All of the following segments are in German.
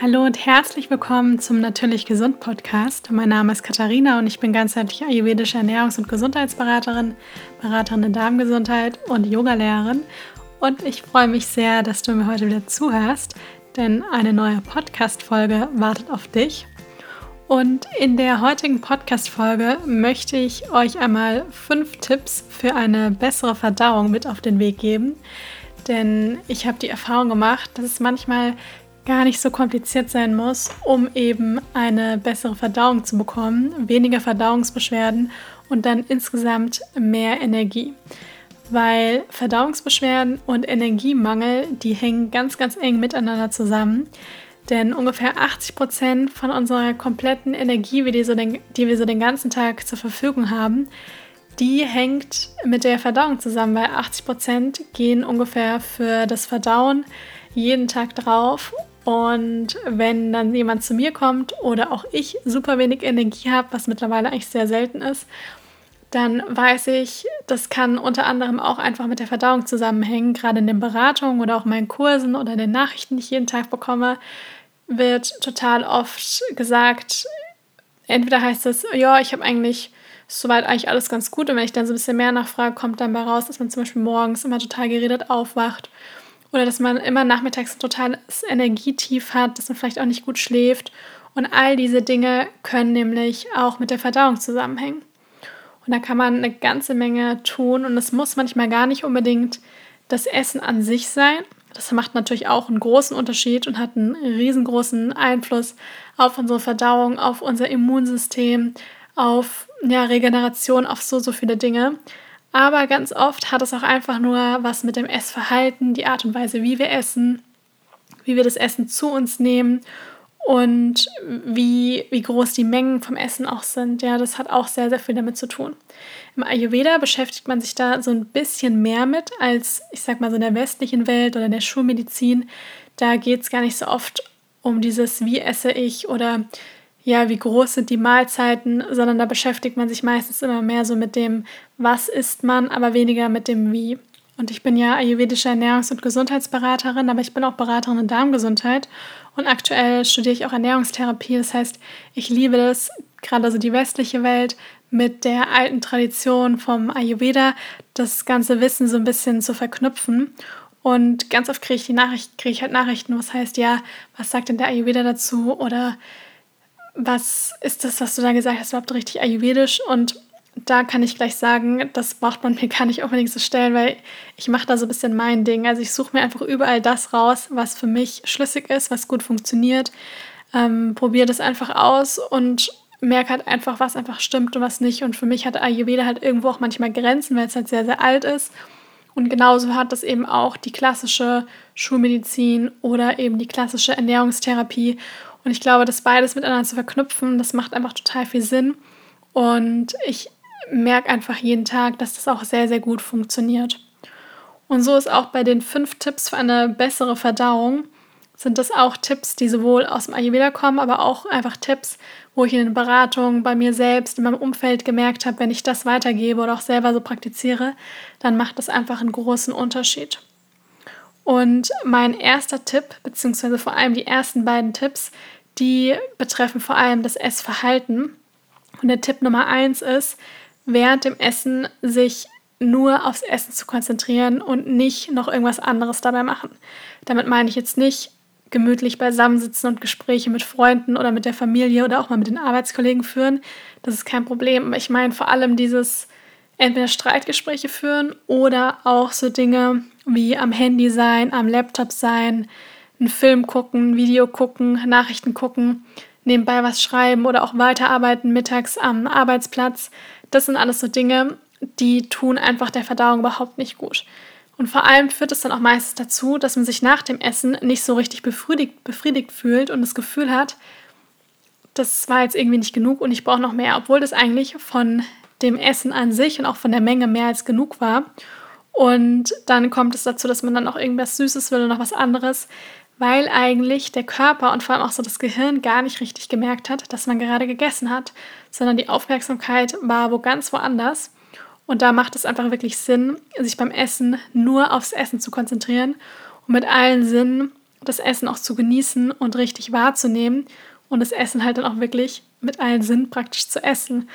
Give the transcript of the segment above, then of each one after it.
Hallo und herzlich willkommen zum Natürlich Gesund Podcast. Mein Name ist Katharina und ich bin ganzheitlich ayurvedische Ernährungs- und Gesundheitsberaterin, Beraterin in Darmgesundheit und Yogalehrerin. Und ich freue mich sehr, dass du mir heute wieder zuhörst, denn eine neue Podcast-Folge wartet auf dich. Und in der heutigen Podcast-Folge möchte ich euch einmal fünf Tipps für eine bessere Verdauung mit auf den Weg geben. Denn ich habe die Erfahrung gemacht, dass es manchmal gar nicht so kompliziert sein muss, um eben eine bessere Verdauung zu bekommen, weniger Verdauungsbeschwerden und dann insgesamt mehr Energie. Weil Verdauungsbeschwerden und Energiemangel, die hängen ganz, ganz eng miteinander zusammen. Denn ungefähr 80 Prozent von unserer kompletten Energie, die, so den, die wir so den ganzen Tag zur Verfügung haben, die hängt mit der Verdauung zusammen, weil 80 Prozent gehen ungefähr für das Verdauen jeden Tag drauf und wenn dann jemand zu mir kommt oder auch ich super wenig Energie habe, was mittlerweile eigentlich sehr selten ist, dann weiß ich, das kann unter anderem auch einfach mit der Verdauung zusammenhängen. Gerade in den Beratungen oder auch in meinen Kursen oder den Nachrichten, die ich jeden Tag bekomme, wird total oft gesagt, entweder heißt es, ja, ich habe eigentlich soweit eigentlich alles ganz gut. Und wenn ich dann so ein bisschen mehr nachfrage, kommt dann bei raus, dass man zum Beispiel morgens immer total geredet aufwacht oder dass man immer nachmittags ein totales Energietief hat, dass man vielleicht auch nicht gut schläft. Und all diese Dinge können nämlich auch mit der Verdauung zusammenhängen. Und da kann man eine ganze Menge tun und es muss manchmal gar nicht unbedingt das Essen an sich sein. Das macht natürlich auch einen großen Unterschied und hat einen riesengroßen Einfluss auf unsere Verdauung, auf unser Immunsystem, auf ja, Regeneration, auf so, so viele Dinge. Aber ganz oft hat es auch einfach nur was mit dem Essverhalten, die Art und Weise, wie wir essen, wie wir das Essen zu uns nehmen und wie, wie groß die Mengen vom Essen auch sind. Ja, das hat auch sehr, sehr viel damit zu tun. Im Ayurveda beschäftigt man sich da so ein bisschen mehr mit als, ich sag mal, so in der westlichen Welt oder in der Schulmedizin. Da geht es gar nicht so oft um dieses, wie esse ich oder ja, wie groß sind die Mahlzeiten, sondern da beschäftigt man sich meistens immer mehr so mit dem, was isst man, aber weniger mit dem Wie. Und ich bin ja ayurvedische Ernährungs- und Gesundheitsberaterin, aber ich bin auch Beraterin in Darmgesundheit und aktuell studiere ich auch Ernährungstherapie. Das heißt, ich liebe das, gerade also die westliche Welt mit der alten Tradition vom Ayurveda, das ganze Wissen so ein bisschen zu verknüpfen. Und ganz oft kriege ich die Nachricht, kriege ich halt Nachrichten, was heißt ja, was sagt denn der Ayurveda dazu? Oder was ist das, was du da gesagt hast, überhaupt richtig ayurvedisch? Und da kann ich gleich sagen, das braucht man mir gar nicht unbedingt zu stellen, weil ich mache da so ein bisschen mein Ding. Also ich suche mir einfach überall das raus, was für mich schlüssig ist, was gut funktioniert. Ähm, Probiere das einfach aus und merke halt einfach, was einfach stimmt und was nicht. Und für mich hat Ayurveda halt irgendwo auch manchmal Grenzen, weil es halt sehr, sehr alt ist. Und genauso hat das eben auch die klassische Schulmedizin oder eben die klassische Ernährungstherapie. Und ich glaube, das beides miteinander zu verknüpfen, das macht einfach total viel Sinn. Und ich merke einfach jeden Tag, dass das auch sehr, sehr gut funktioniert. Und so ist auch bei den fünf Tipps für eine bessere Verdauung, sind das auch Tipps, die sowohl aus dem Ayurveda kommen, aber auch einfach Tipps, wo ich in den Beratungen bei mir selbst, in meinem Umfeld gemerkt habe, wenn ich das weitergebe oder auch selber so praktiziere, dann macht das einfach einen großen Unterschied. Und mein erster Tipp, beziehungsweise vor allem die ersten beiden Tipps, die betreffen vor allem das Essverhalten. Und der Tipp Nummer eins ist, während dem Essen sich nur aufs Essen zu konzentrieren und nicht noch irgendwas anderes dabei machen. Damit meine ich jetzt nicht gemütlich beisammensitzen und Gespräche mit Freunden oder mit der Familie oder auch mal mit den Arbeitskollegen führen. Das ist kein Problem. Ich meine vor allem dieses entweder Streitgespräche führen oder auch so Dinge wie am Handy sein, am Laptop sein, einen Film gucken, ein Video gucken, Nachrichten gucken, nebenbei was schreiben oder auch weiterarbeiten mittags am Arbeitsplatz. Das sind alles so Dinge, die tun einfach der Verdauung überhaupt nicht gut. Und vor allem führt es dann auch meistens dazu, dass man sich nach dem Essen nicht so richtig befriedigt, befriedigt fühlt und das Gefühl hat, das war jetzt irgendwie nicht genug und ich brauche noch mehr, obwohl das eigentlich von dem Essen an sich und auch von der Menge mehr als genug war. Und dann kommt es dazu, dass man dann auch irgendwas Süßes will und noch was anderes, weil eigentlich der Körper und vor allem auch so das Gehirn gar nicht richtig gemerkt hat, dass man gerade gegessen hat, sondern die Aufmerksamkeit war wo ganz woanders. Und da macht es einfach wirklich Sinn, sich beim Essen nur aufs Essen zu konzentrieren und mit allen Sinnen das Essen auch zu genießen und richtig wahrzunehmen und das Essen halt dann auch wirklich mit allen Sinnen praktisch zu essen.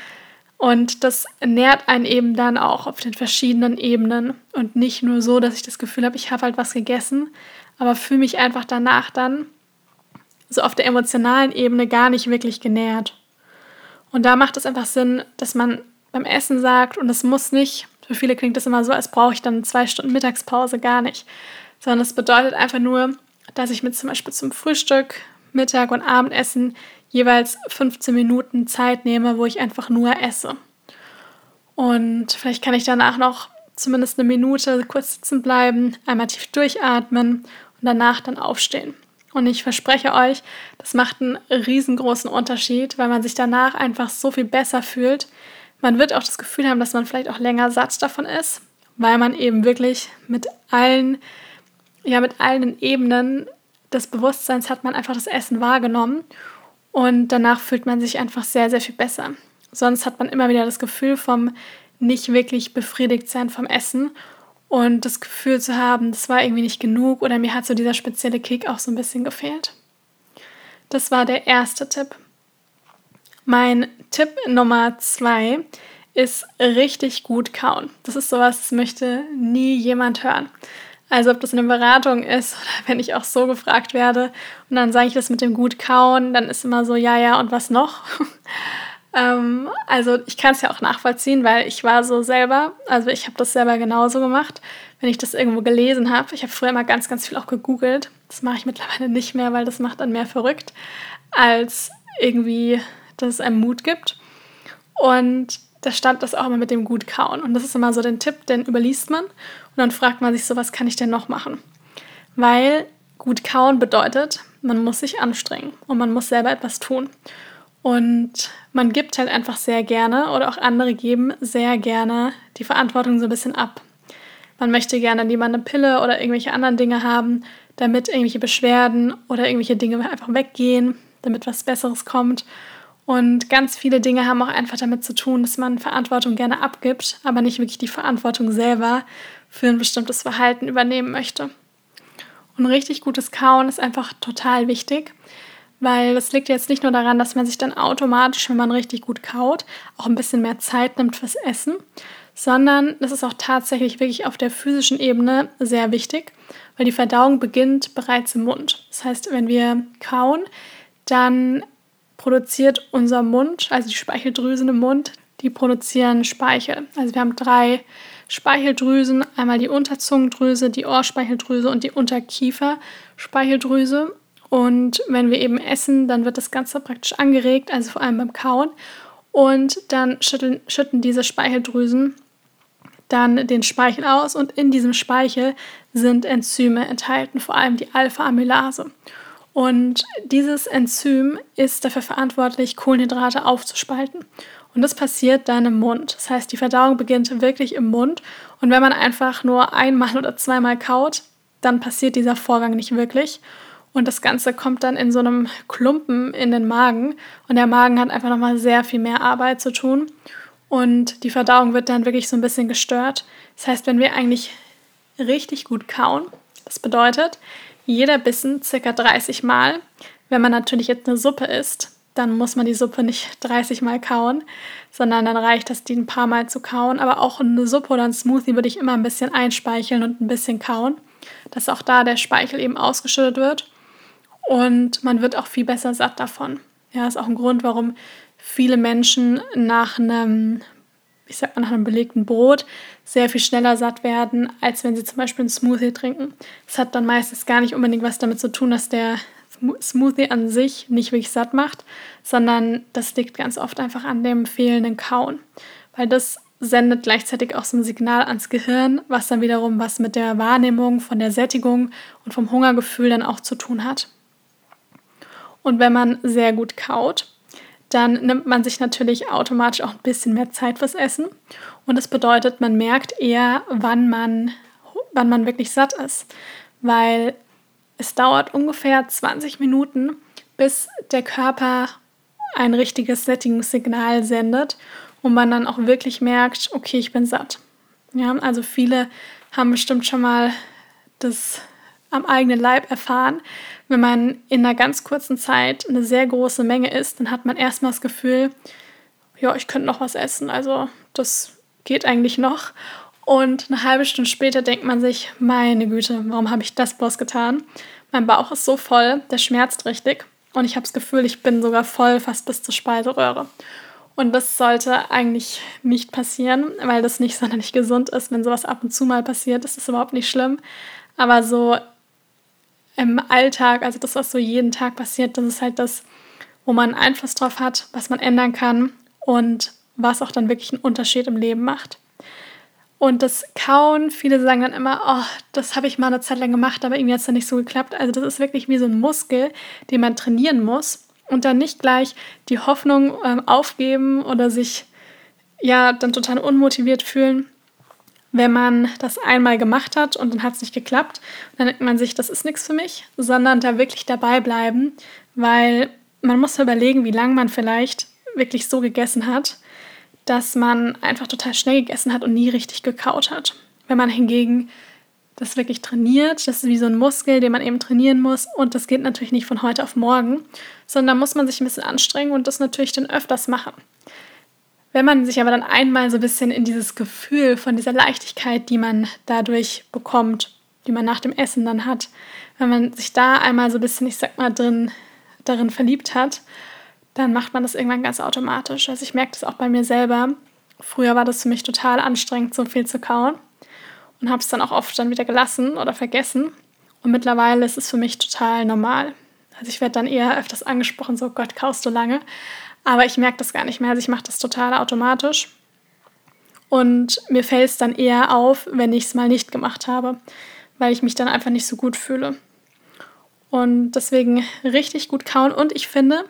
Und das nährt einen eben dann auch auf den verschiedenen Ebenen und nicht nur so, dass ich das Gefühl habe, ich habe halt was gegessen, aber fühle mich einfach danach dann so auf der emotionalen Ebene gar nicht wirklich genährt. Und da macht es einfach Sinn, dass man beim Essen sagt, und es muss nicht, für viele klingt das immer so, als brauche ich dann zwei Stunden Mittagspause, gar nicht. Sondern es bedeutet einfach nur, dass ich mir zum Beispiel zum Frühstück, Mittag und Abendessen jeweils 15 Minuten Zeit nehme, wo ich einfach nur esse. Und vielleicht kann ich danach noch zumindest eine Minute kurz sitzen bleiben, einmal tief durchatmen und danach dann aufstehen. Und ich verspreche euch, das macht einen riesengroßen Unterschied, weil man sich danach einfach so viel besser fühlt. Man wird auch das Gefühl haben, dass man vielleicht auch länger satt davon ist, weil man eben wirklich mit allen, ja, mit allen Ebenen des Bewusstseins hat man einfach das Essen wahrgenommen und danach fühlt man sich einfach sehr, sehr viel besser. Sonst hat man immer wieder das Gefühl vom nicht wirklich befriedigt sein vom Essen und das Gefühl zu haben, das war irgendwie nicht genug oder mir hat so dieser spezielle Kick auch so ein bisschen gefehlt. Das war der erste Tipp. Mein Tipp Nummer zwei ist richtig gut kauen. Das ist sowas, das möchte nie jemand hören. Also ob das eine Beratung ist oder wenn ich auch so gefragt werde und dann sage ich das mit dem gut kauen, dann ist immer so, ja, ja, und was noch? ähm, also ich kann es ja auch nachvollziehen, weil ich war so selber, also ich habe das selber genauso gemacht, wenn ich das irgendwo gelesen habe. Ich habe früher immer ganz, ganz viel auch gegoogelt. Das mache ich mittlerweile nicht mehr, weil das macht dann mehr verrückt, als irgendwie, dass es einem Mut gibt. Und da stand das auch immer mit dem gut kauen. Und das ist immer so den Tipp, den überliest man. Und dann fragt man sich so, was kann ich denn noch machen? Weil gut kauen bedeutet, man muss sich anstrengen und man muss selber etwas tun. Und man gibt halt einfach sehr gerne oder auch andere geben sehr gerne die Verantwortung so ein bisschen ab. Man möchte gerne lieber eine Pille oder irgendwelche anderen Dinge haben, damit irgendwelche Beschwerden oder irgendwelche Dinge einfach weggehen, damit was Besseres kommt. Und ganz viele Dinge haben auch einfach damit zu tun, dass man Verantwortung gerne abgibt, aber nicht wirklich die Verantwortung selber für ein bestimmtes Verhalten übernehmen möchte. Und richtig gutes Kauen ist einfach total wichtig, weil das liegt jetzt nicht nur daran, dass man sich dann automatisch, wenn man richtig gut kaut, auch ein bisschen mehr Zeit nimmt fürs Essen, sondern das ist auch tatsächlich wirklich auf der physischen Ebene sehr wichtig, weil die Verdauung beginnt bereits im Mund. Das heißt, wenn wir kauen, dann produziert unser Mund, also die Speicheldrüsen im Mund, die produzieren Speichel. Also wir haben drei Speicheldrüsen, einmal die Unterzungendrüse, die Ohrspeicheldrüse und die Unterkieferspeicheldrüse. Und wenn wir eben essen, dann wird das Ganze praktisch angeregt, also vor allem beim Kauen. Und dann schütteln, schütten diese Speicheldrüsen dann den Speichel aus und in diesem Speichel sind Enzyme enthalten, vor allem die Alpha-Amylase. Und dieses Enzym ist dafür verantwortlich, Kohlenhydrate aufzuspalten. Und das passiert dann im Mund. Das heißt, die Verdauung beginnt wirklich im Mund. Und wenn man einfach nur einmal oder zweimal kaut, dann passiert dieser Vorgang nicht wirklich. Und das Ganze kommt dann in so einem Klumpen in den Magen. Und der Magen hat einfach nochmal sehr viel mehr Arbeit zu tun. Und die Verdauung wird dann wirklich so ein bisschen gestört. Das heißt, wenn wir eigentlich richtig gut kauen, das bedeutet, jeder Bissen circa 30 Mal. Wenn man natürlich jetzt eine Suppe isst, dann muss man die Suppe nicht 30 Mal kauen, sondern dann reicht es, die ein paar Mal zu kauen. Aber auch eine Suppe oder ein Smoothie würde ich immer ein bisschen einspeicheln und ein bisschen kauen, dass auch da der Speichel eben ausgeschüttet wird. Und man wird auch viel besser satt davon. Ja, ist auch ein Grund, warum viele Menschen nach einem ich sag mal, nach einem belegten Brot sehr viel schneller satt werden, als wenn sie zum Beispiel einen Smoothie trinken. Das hat dann meistens gar nicht unbedingt was damit zu tun, dass der Smoothie an sich nicht wirklich satt macht, sondern das liegt ganz oft einfach an dem fehlenden Kauen. Weil das sendet gleichzeitig auch so ein Signal ans Gehirn, was dann wiederum was mit der Wahrnehmung von der Sättigung und vom Hungergefühl dann auch zu tun hat. Und wenn man sehr gut kaut, dann nimmt man sich natürlich automatisch auch ein bisschen mehr Zeit fürs Essen. Und das bedeutet, man merkt eher, wann man, wann man wirklich satt ist. Weil es dauert ungefähr 20 Minuten, bis der Körper ein richtiges Sättigungssignal sendet und man dann auch wirklich merkt, okay, ich bin satt. Ja, also viele haben bestimmt schon mal das am eigenen Leib erfahren. Wenn man in einer ganz kurzen Zeit eine sehr große Menge isst, dann hat man erstmal das Gefühl, ja, ich könnte noch was essen. Also das geht eigentlich noch. Und eine halbe Stunde später denkt man sich, meine Güte, warum habe ich das bloß getan? Mein Bauch ist so voll, der schmerzt richtig. Und ich habe das Gefühl, ich bin sogar voll fast bis zur Speiseröhre. Und das sollte eigentlich nicht passieren, weil das nicht sonderlich gesund ist. Wenn sowas ab und zu mal passiert, ist das überhaupt nicht schlimm. Aber so im Alltag, also das, was so jeden Tag passiert, das ist halt das, wo man Einfluss drauf hat, was man ändern kann und was auch dann wirklich einen Unterschied im Leben macht. Und das Kauen, viele sagen dann immer, oh, das habe ich mal eine Zeit lang gemacht, aber irgendwie hat es dann nicht so geklappt. Also das ist wirklich wie so ein Muskel, den man trainieren muss und dann nicht gleich die Hoffnung ähm, aufgeben oder sich ja dann total unmotiviert fühlen, wenn man das einmal gemacht hat und dann hat es nicht geklappt. Dann denkt man sich, das ist nichts für mich, sondern da wirklich dabei bleiben, weil man muss überlegen, wie lange man vielleicht wirklich so gegessen hat dass man einfach total schnell gegessen hat und nie richtig gekaut hat. Wenn man hingegen das wirklich trainiert, das ist wie so ein Muskel, den man eben trainieren muss und das geht natürlich nicht von heute auf morgen, sondern da muss man sich ein bisschen anstrengen und das natürlich dann öfters machen. Wenn man sich aber dann einmal so ein bisschen in dieses Gefühl von dieser Leichtigkeit, die man dadurch bekommt, die man nach dem Essen dann hat, wenn man sich da einmal so ein bisschen, ich sag mal, drin, darin verliebt hat dann macht man das irgendwann ganz automatisch. Also ich merke das auch bei mir selber. Früher war das für mich total anstrengend, so viel zu kauen und habe es dann auch oft dann wieder gelassen oder vergessen. Und mittlerweile ist es für mich total normal. Also ich werde dann eher öfters angesprochen, so Gott, kaust du lange. Aber ich merke das gar nicht mehr. Also ich mache das total automatisch. Und mir fällt es dann eher auf, wenn ich es mal nicht gemacht habe, weil ich mich dann einfach nicht so gut fühle. Und deswegen richtig gut kauen. Und ich finde,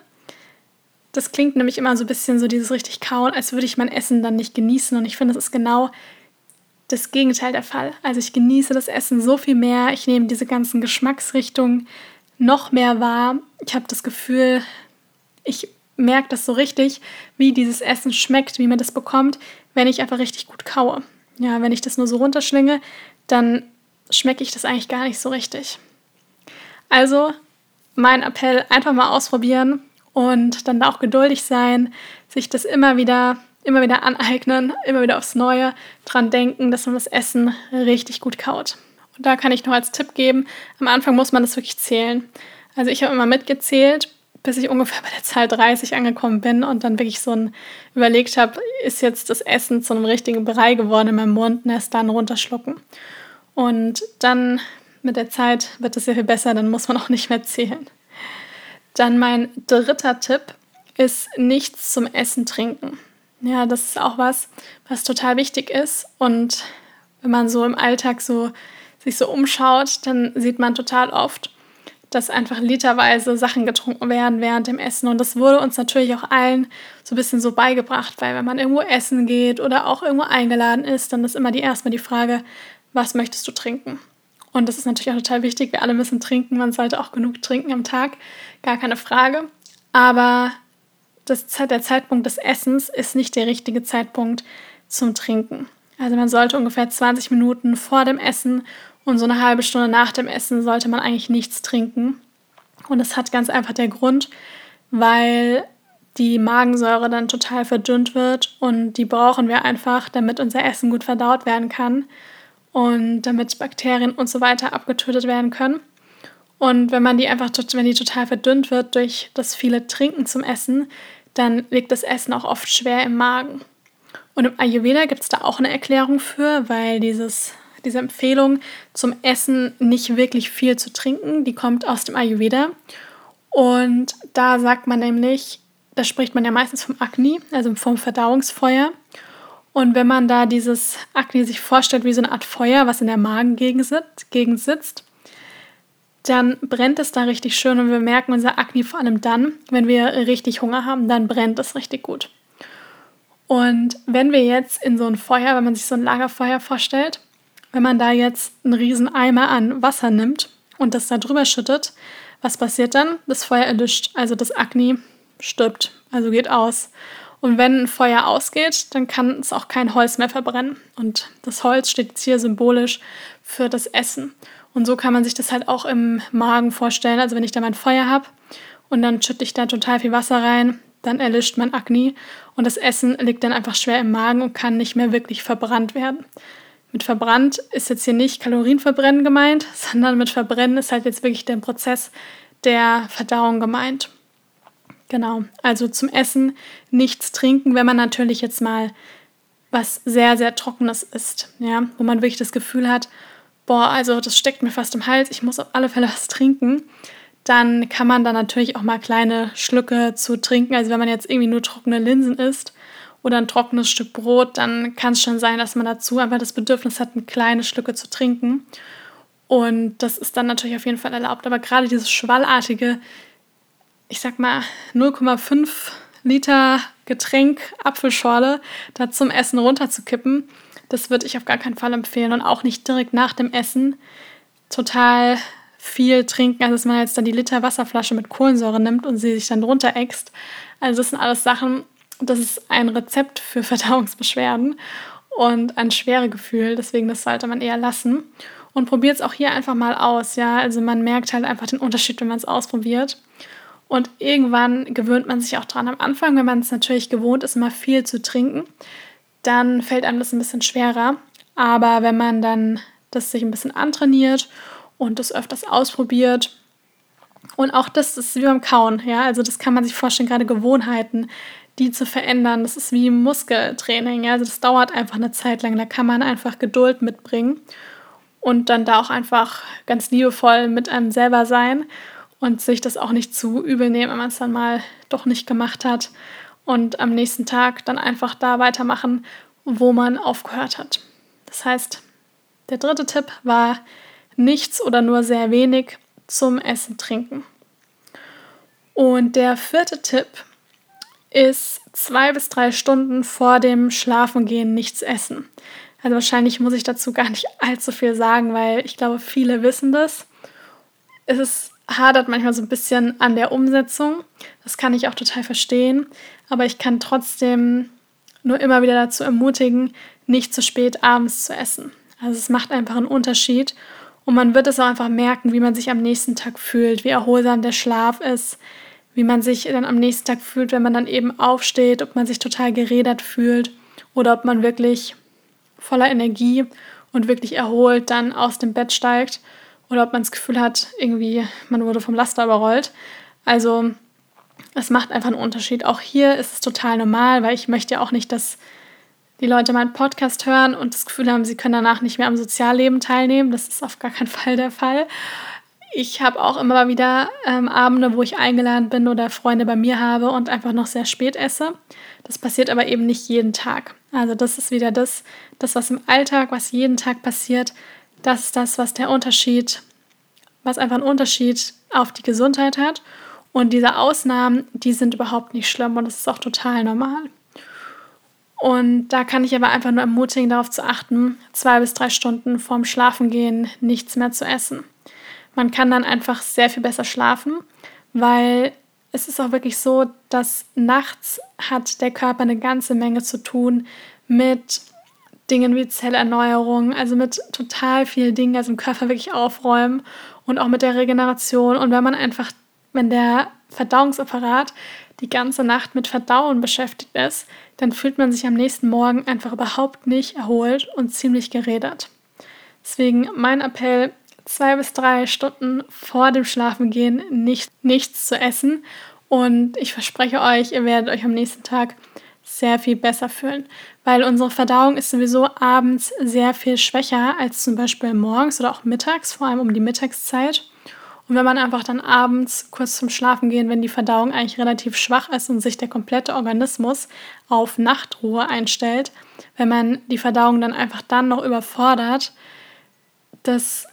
das klingt nämlich immer so ein bisschen so dieses richtig kauen, als würde ich mein Essen dann nicht genießen. Und ich finde, das ist genau das Gegenteil der Fall. Also ich genieße das Essen so viel mehr. Ich nehme diese ganzen Geschmacksrichtungen noch mehr wahr. Ich habe das Gefühl, ich merke das so richtig, wie dieses Essen schmeckt, wie man das bekommt, wenn ich einfach richtig gut kaue. Ja, wenn ich das nur so runterschlinge, dann schmecke ich das eigentlich gar nicht so richtig. Also mein Appell, einfach mal ausprobieren und dann auch geduldig sein, sich das immer wieder, immer wieder aneignen, immer wieder aufs Neue dran denken, dass man das Essen richtig gut kaut. Und da kann ich noch als Tipp geben, am Anfang muss man das wirklich zählen. Also ich habe immer mitgezählt, bis ich ungefähr bei der Zahl 30 angekommen bin und dann wirklich so ein überlegt habe, ist jetzt das Essen zu einem richtigen Brei geworden in meinem Mund und erst dann runterschlucken. Und dann mit der Zeit wird es sehr viel besser, dann muss man auch nicht mehr zählen. Dann mein dritter Tipp ist nichts zum Essen trinken. Ja, das ist auch was, was total wichtig ist. Und wenn man so im Alltag so sich so umschaut, dann sieht man total oft, dass einfach literweise Sachen getrunken werden während dem Essen. Und das wurde uns natürlich auch allen so ein bisschen so beigebracht, weil wenn man irgendwo essen geht oder auch irgendwo eingeladen ist, dann ist immer die erstmal die Frage, was möchtest du trinken? Und das ist natürlich auch total wichtig. Wir alle müssen trinken. Man sollte auch genug trinken am Tag. Gar keine Frage. Aber das, der Zeitpunkt des Essens ist nicht der richtige Zeitpunkt zum Trinken. Also man sollte ungefähr 20 Minuten vor dem Essen und so eine halbe Stunde nach dem Essen sollte man eigentlich nichts trinken. Und das hat ganz einfach der Grund, weil die Magensäure dann total verdünnt wird und die brauchen wir einfach, damit unser Essen gut verdaut werden kann und damit Bakterien und so weiter abgetötet werden können. Und wenn man die einfach, wenn die total verdünnt wird durch das viele Trinken zum Essen, dann liegt das Essen auch oft schwer im Magen. Und im Ayurveda gibt es da auch eine Erklärung für, weil dieses, diese Empfehlung zum Essen nicht wirklich viel zu trinken, die kommt aus dem Ayurveda. Und da sagt man nämlich, da spricht man ja meistens vom Agni, also vom Verdauungsfeuer. Und wenn man da dieses Akne sich vorstellt wie so eine Art Feuer, was in der Magengegend sitzt, dann brennt es da richtig schön und wir merken unser Akne vor allem dann, wenn wir richtig Hunger haben, dann brennt es richtig gut. Und wenn wir jetzt in so ein Feuer, wenn man sich so ein Lagerfeuer vorstellt, wenn man da jetzt einen riesen Eimer an Wasser nimmt und das da drüber schüttet, was passiert dann? Das Feuer erlischt, also das Akne stirbt, also geht aus. Und wenn ein Feuer ausgeht, dann kann es auch kein Holz mehr verbrennen. Und das Holz steht jetzt hier symbolisch für das Essen. Und so kann man sich das halt auch im Magen vorstellen. Also wenn ich da mein Feuer habe und dann schütte ich da total viel Wasser rein, dann erlischt mein Akne und das Essen liegt dann einfach schwer im Magen und kann nicht mehr wirklich verbrannt werden. Mit verbrannt ist jetzt hier nicht Kalorienverbrennen gemeint, sondern mit Verbrennen ist halt jetzt wirklich der Prozess der Verdauung gemeint. Genau, also zum Essen nichts trinken, wenn man natürlich jetzt mal was sehr, sehr Trockenes isst, ja, wo man wirklich das Gefühl hat, boah, also das steckt mir fast im Hals, ich muss auf alle Fälle was trinken, dann kann man da natürlich auch mal kleine Schlücke zu trinken. Also wenn man jetzt irgendwie nur trockene Linsen isst oder ein trockenes Stück Brot, dann kann es schon sein, dass man dazu einfach das Bedürfnis hat, eine kleine Schlücke zu trinken. Und das ist dann natürlich auf jeden Fall erlaubt. Aber gerade dieses schwallartige, ich sag mal 0,5 Liter Getränk Apfelschorle da zum Essen runterzukippen, das würde ich auf gar keinen Fall empfehlen und auch nicht direkt nach dem Essen total viel trinken, also dass man jetzt dann die Liter Wasserflasche mit Kohlensäure nimmt und sie sich dann drunter äxt. Also das sind alles Sachen, das ist ein Rezept für Verdauungsbeschwerden und ein schwere Gefühl, deswegen das sollte man eher lassen. Und probiert es auch hier einfach mal aus, ja. Also man merkt halt einfach den Unterschied, wenn man es ausprobiert. Und irgendwann gewöhnt man sich auch dran. Am Anfang, wenn man es natürlich gewohnt ist, immer viel zu trinken, dann fällt einem das ein bisschen schwerer. Aber wenn man dann das sich ein bisschen antrainiert und das öfters ausprobiert, und auch das ist wie beim Kauen, ja, also das kann man sich vorstellen, gerade Gewohnheiten, die zu verändern, das ist wie Muskeltraining, ja, also das dauert einfach eine Zeit lang, da kann man einfach Geduld mitbringen und dann da auch einfach ganz liebevoll mit einem selber sein und sich das auch nicht zu übel nehmen, wenn man es dann mal doch nicht gemacht hat und am nächsten Tag dann einfach da weitermachen, wo man aufgehört hat. Das heißt, der dritte Tipp war nichts oder nur sehr wenig zum Essen trinken. Und der vierte Tipp ist zwei bis drei Stunden vor dem Schlafengehen nichts essen. Also wahrscheinlich muss ich dazu gar nicht allzu viel sagen, weil ich glaube, viele wissen das. Es ist hadert manchmal so ein bisschen an der Umsetzung. Das kann ich auch total verstehen. Aber ich kann trotzdem nur immer wieder dazu ermutigen, nicht zu spät abends zu essen. Also es macht einfach einen Unterschied. Und man wird es auch einfach merken, wie man sich am nächsten Tag fühlt, wie erholsam der Schlaf ist, wie man sich dann am nächsten Tag fühlt, wenn man dann eben aufsteht, ob man sich total gerädert fühlt oder ob man wirklich voller Energie und wirklich erholt dann aus dem Bett steigt oder ob man das Gefühl hat, irgendwie man wurde vom Laster überrollt. Also es macht einfach einen Unterschied. Auch hier ist es total normal, weil ich möchte ja auch nicht, dass die Leute meinen Podcast hören und das Gefühl haben, sie können danach nicht mehr am Sozialleben teilnehmen. Das ist auf gar keinen Fall der Fall. Ich habe auch immer wieder ähm, Abende, wo ich eingeladen bin oder Freunde bei mir habe und einfach noch sehr spät esse. Das passiert aber eben nicht jeden Tag. Also das ist wieder das, das was im Alltag, was jeden Tag passiert, das ist das, was der Unterschied, was einfach einen Unterschied auf die Gesundheit hat. Und diese Ausnahmen, die sind überhaupt nicht schlimm und das ist auch total normal. Und da kann ich aber einfach nur ermutigen, darauf zu achten, zwei bis drei Stunden vorm Schlafengehen nichts mehr zu essen. Man kann dann einfach sehr viel besser schlafen, weil es ist auch wirklich so, dass nachts hat der Körper eine ganze Menge zu tun mit Dingen wie Zellerneuerung, also mit total vielen Dingen, also im Körper wirklich aufräumen und auch mit der Regeneration. Und wenn man einfach, wenn der Verdauungsapparat die ganze Nacht mit Verdauen beschäftigt ist, dann fühlt man sich am nächsten Morgen einfach überhaupt nicht erholt und ziemlich gerädert. Deswegen mein Appell, zwei bis drei Stunden vor dem Schlafengehen nicht, nichts zu essen. Und ich verspreche euch, ihr werdet euch am nächsten Tag sehr viel besser fühlen, weil unsere Verdauung ist sowieso abends sehr viel schwächer als zum Beispiel morgens oder auch mittags, vor allem um die Mittagszeit. Und wenn man einfach dann abends kurz zum Schlafen gehen, wenn die Verdauung eigentlich relativ schwach ist und sich der komplette Organismus auf Nachtruhe einstellt, wenn man die Verdauung dann einfach dann noch überfordert, das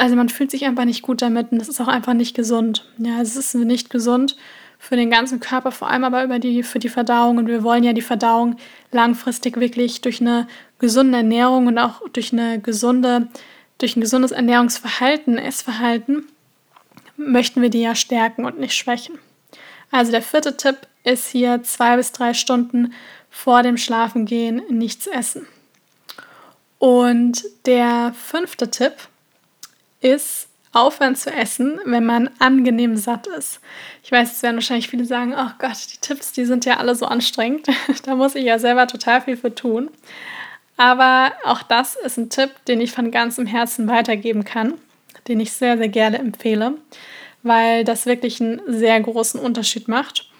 also man fühlt sich einfach nicht gut damit und das ist auch einfach nicht gesund. Ja, es ist nicht gesund für den ganzen Körper, vor allem aber über die, für die Verdauung. Und wir wollen ja die Verdauung langfristig wirklich durch eine gesunde Ernährung und auch durch eine gesunde, durch ein gesundes Ernährungsverhalten, Essverhalten, möchten wir die ja stärken und nicht schwächen. Also der vierte Tipp ist hier zwei bis drei Stunden vor dem Schlafengehen nichts essen. Und der fünfte Tipp ist aufhören zu essen, wenn man angenehm satt ist. Ich weiß, es werden wahrscheinlich viele sagen, oh Gott, die Tipps, die sind ja alle so anstrengend. da muss ich ja selber total viel für tun. Aber auch das ist ein Tipp, den ich von ganzem Herzen weitergeben kann, den ich sehr, sehr gerne empfehle, weil das wirklich einen sehr großen Unterschied macht,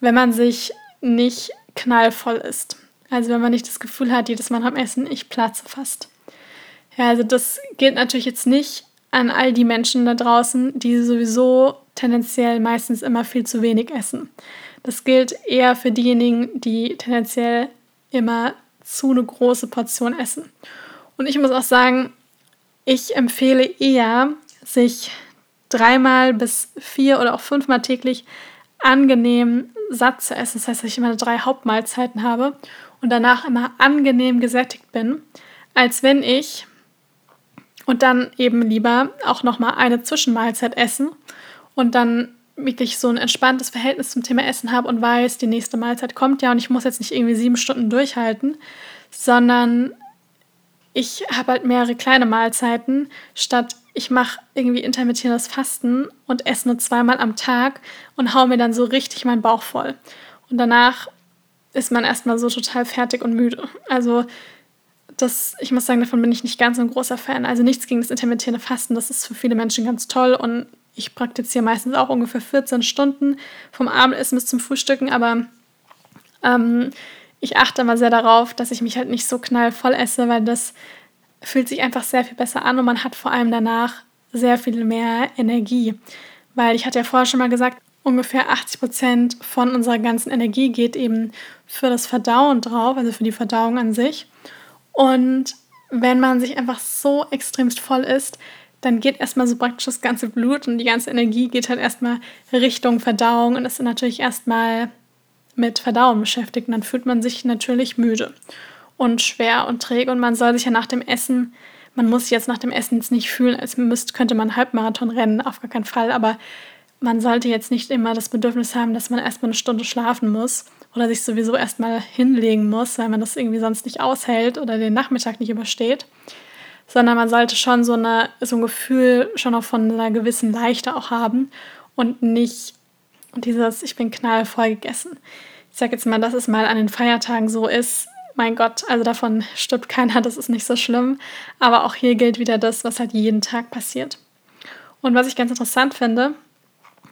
wenn man sich nicht knallvoll ist. Also wenn man nicht das Gefühl hat, jedes Mal am Essen, ich platze fast. Ja, also das gilt natürlich jetzt nicht an all die Menschen da draußen, die sowieso tendenziell meistens immer viel zu wenig essen. Das gilt eher für diejenigen, die tendenziell immer zu eine große Portion essen. Und ich muss auch sagen, ich empfehle eher, sich dreimal bis vier oder auch fünfmal täglich angenehm satt zu essen. Das heißt, dass ich immer drei Hauptmahlzeiten habe und danach immer angenehm gesättigt bin, als wenn ich und dann eben lieber auch nochmal eine Zwischenmahlzeit essen und dann wirklich so ein entspanntes Verhältnis zum Thema Essen habe und weiß, die nächste Mahlzeit kommt ja und ich muss jetzt nicht irgendwie sieben Stunden durchhalten, sondern ich habe halt mehrere kleine Mahlzeiten, statt ich mache irgendwie intermittierendes Fasten und esse nur zweimal am Tag und haue mir dann so richtig meinen Bauch voll. Und danach ist man erstmal so total fertig und müde. Also das, ich muss sagen, davon bin ich nicht ganz so ein großer Fan. Also nichts gegen das intermittierende Fasten, das ist für viele Menschen ganz toll und ich praktiziere meistens auch ungefähr 14 Stunden vom Abendessen bis zum Frühstücken, aber ähm, ich achte immer sehr darauf, dass ich mich halt nicht so knallvoll esse, weil das fühlt sich einfach sehr viel besser an und man hat vor allem danach sehr viel mehr Energie. Weil ich hatte ja vorher schon mal gesagt, ungefähr 80 Prozent von unserer ganzen Energie geht eben für das Verdauen drauf, also für die Verdauung an sich. Und wenn man sich einfach so extremst voll ist, dann geht erstmal so praktisch das ganze Blut und die ganze Energie geht halt erstmal Richtung Verdauung und ist natürlich erstmal mit Verdauen beschäftigt. Dann fühlt man sich natürlich müde und schwer und träge und man soll sich ja nach dem Essen, man muss jetzt nach dem Essen jetzt nicht fühlen, als müsste, könnte man Halbmarathon rennen, auf gar keinen Fall, aber man sollte jetzt nicht immer das Bedürfnis haben, dass man erstmal eine Stunde schlafen muss oder sich sowieso erstmal hinlegen muss, weil man das irgendwie sonst nicht aushält oder den Nachmittag nicht übersteht, sondern man sollte schon so, eine, so ein Gefühl schon auch von einer gewissen Leichte auch haben und nicht dieses, ich bin knallvoll gegessen. Ich sage jetzt mal, dass es mal an den Feiertagen so ist. Mein Gott, also davon stirbt keiner, das ist nicht so schlimm. Aber auch hier gilt wieder das, was halt jeden Tag passiert. Und was ich ganz interessant finde,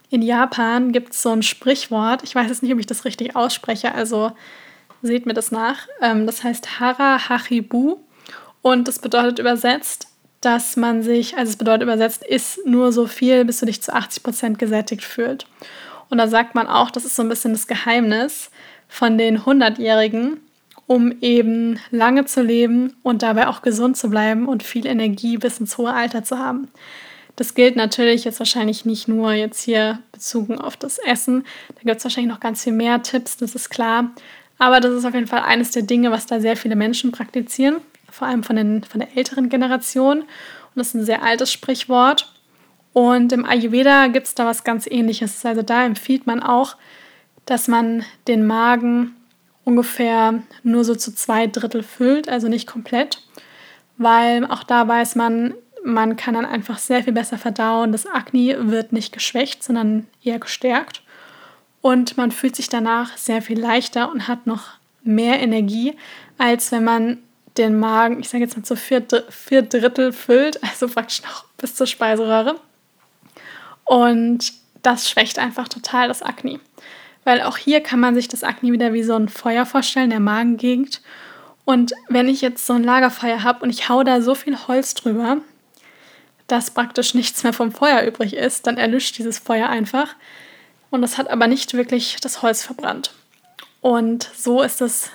in Japan gibt es so ein Sprichwort, ich weiß jetzt nicht, ob ich das richtig ausspreche, also seht mir das nach. Ähm, das heißt Hara Hachibu und das bedeutet übersetzt, dass man sich, also es bedeutet übersetzt, isst nur so viel, bis du dich zu 80 Prozent gesättigt fühlt. Und da sagt man auch, das ist so ein bisschen das Geheimnis von den 100-Jährigen, um eben lange zu leben und dabei auch gesund zu bleiben und viel Energie bis ins hohe Alter zu haben. Das gilt natürlich jetzt wahrscheinlich nicht nur jetzt hier bezogen auf das Essen. Da gibt es wahrscheinlich noch ganz viel mehr Tipps, das ist klar. Aber das ist auf jeden Fall eines der Dinge, was da sehr viele Menschen praktizieren, vor allem von, den, von der älteren Generation. Und das ist ein sehr altes Sprichwort. Und im Ayurveda gibt es da was ganz ähnliches. Also da empfiehlt man auch, dass man den Magen ungefähr nur so zu zwei Drittel füllt, also nicht komplett, weil auch da weiß man, man kann dann einfach sehr viel besser verdauen. Das Akne wird nicht geschwächt, sondern eher gestärkt. Und man fühlt sich danach sehr viel leichter und hat noch mehr Energie, als wenn man den Magen, ich sage jetzt mal zu vier, vier Drittel füllt, also praktisch noch bis zur Speiseröhre. Und das schwächt einfach total das Akne. Weil auch hier kann man sich das Akne wieder wie so ein Feuer vorstellen, der Magengegend. Und wenn ich jetzt so ein Lagerfeuer habe und ich hau da so viel Holz drüber, dass praktisch nichts mehr vom Feuer übrig ist, dann erlischt dieses Feuer einfach. Und das hat aber nicht wirklich das Holz verbrannt. Und so ist es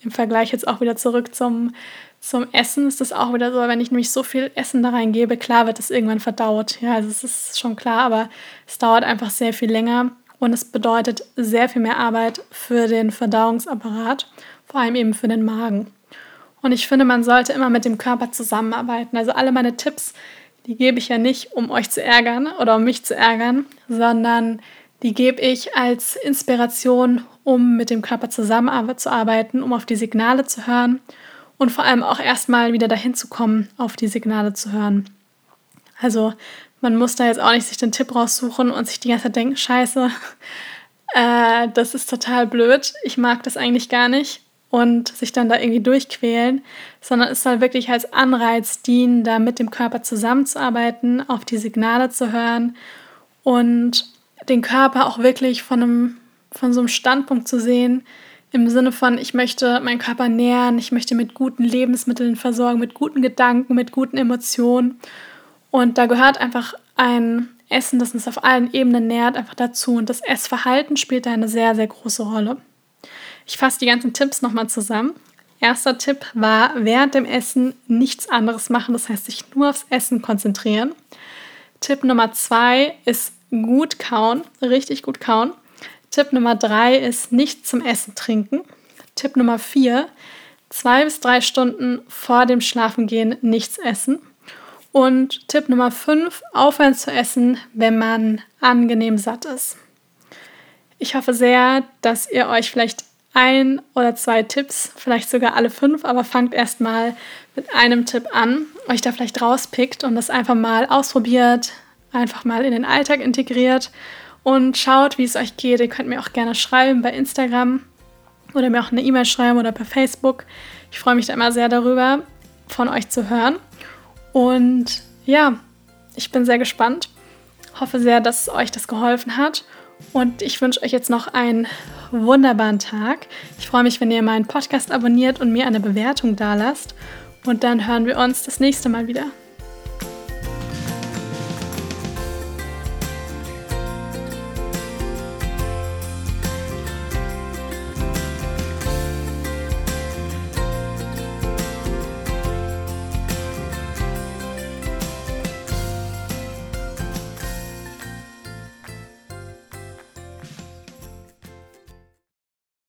im Vergleich jetzt auch wieder zurück zum, zum Essen. Ist es auch wieder so, wenn ich nämlich so viel Essen da reingebe, klar wird es irgendwann verdaut. Ja, also es ist schon klar, aber es dauert einfach sehr viel länger und es bedeutet sehr viel mehr Arbeit für den Verdauungsapparat, vor allem eben für den Magen. Und ich finde, man sollte immer mit dem Körper zusammenarbeiten. Also alle meine Tipps, die gebe ich ja nicht, um euch zu ärgern oder um mich zu ärgern, sondern die gebe ich als Inspiration, um mit dem Körper zusammenzuarbeiten, um auf die Signale zu hören und vor allem auch erstmal wieder dahin zu kommen, auf die Signale zu hören. Also man muss da jetzt auch nicht sich den Tipp raussuchen und sich die ganze Zeit denken, scheiße, äh, das ist total blöd, ich mag das eigentlich gar nicht und sich dann da irgendwie durchquälen, sondern es soll wirklich als Anreiz dienen, da mit dem Körper zusammenzuarbeiten, auf die Signale zu hören und den Körper auch wirklich von, einem, von so einem Standpunkt zu sehen, im Sinne von, ich möchte meinen Körper nähren, ich möchte mit guten Lebensmitteln versorgen, mit guten Gedanken, mit guten Emotionen. Und da gehört einfach ein Essen, das uns auf allen Ebenen nährt, einfach dazu. Und das Essverhalten spielt da eine sehr, sehr große Rolle. Ich fasse die ganzen Tipps nochmal zusammen. Erster Tipp war, während dem Essen nichts anderes machen, das heißt sich nur aufs Essen konzentrieren. Tipp Nummer zwei ist gut kauen, richtig gut kauen. Tipp Nummer drei ist nicht zum Essen trinken. Tipp Nummer vier, zwei bis drei Stunden vor dem Schlafengehen nichts essen. Und Tipp Nummer fünf, aufhören zu essen, wenn man angenehm satt ist. Ich hoffe sehr, dass ihr euch vielleicht ein oder zwei Tipps, vielleicht sogar alle fünf, aber fangt erstmal mit einem Tipp an, euch da vielleicht rauspickt und das einfach mal ausprobiert, einfach mal in den Alltag integriert und schaut, wie es euch geht. Ihr könnt mir auch gerne schreiben bei Instagram oder mir auch eine E-Mail schreiben oder per Facebook. Ich freue mich da immer sehr darüber, von euch zu hören. Und ja, ich bin sehr gespannt. Hoffe sehr, dass euch das geholfen hat. Und ich wünsche euch jetzt noch einen wunderbaren Tag. Ich freue mich, wenn ihr meinen Podcast abonniert und mir eine Bewertung dalasst. Und dann hören wir uns das nächste Mal wieder.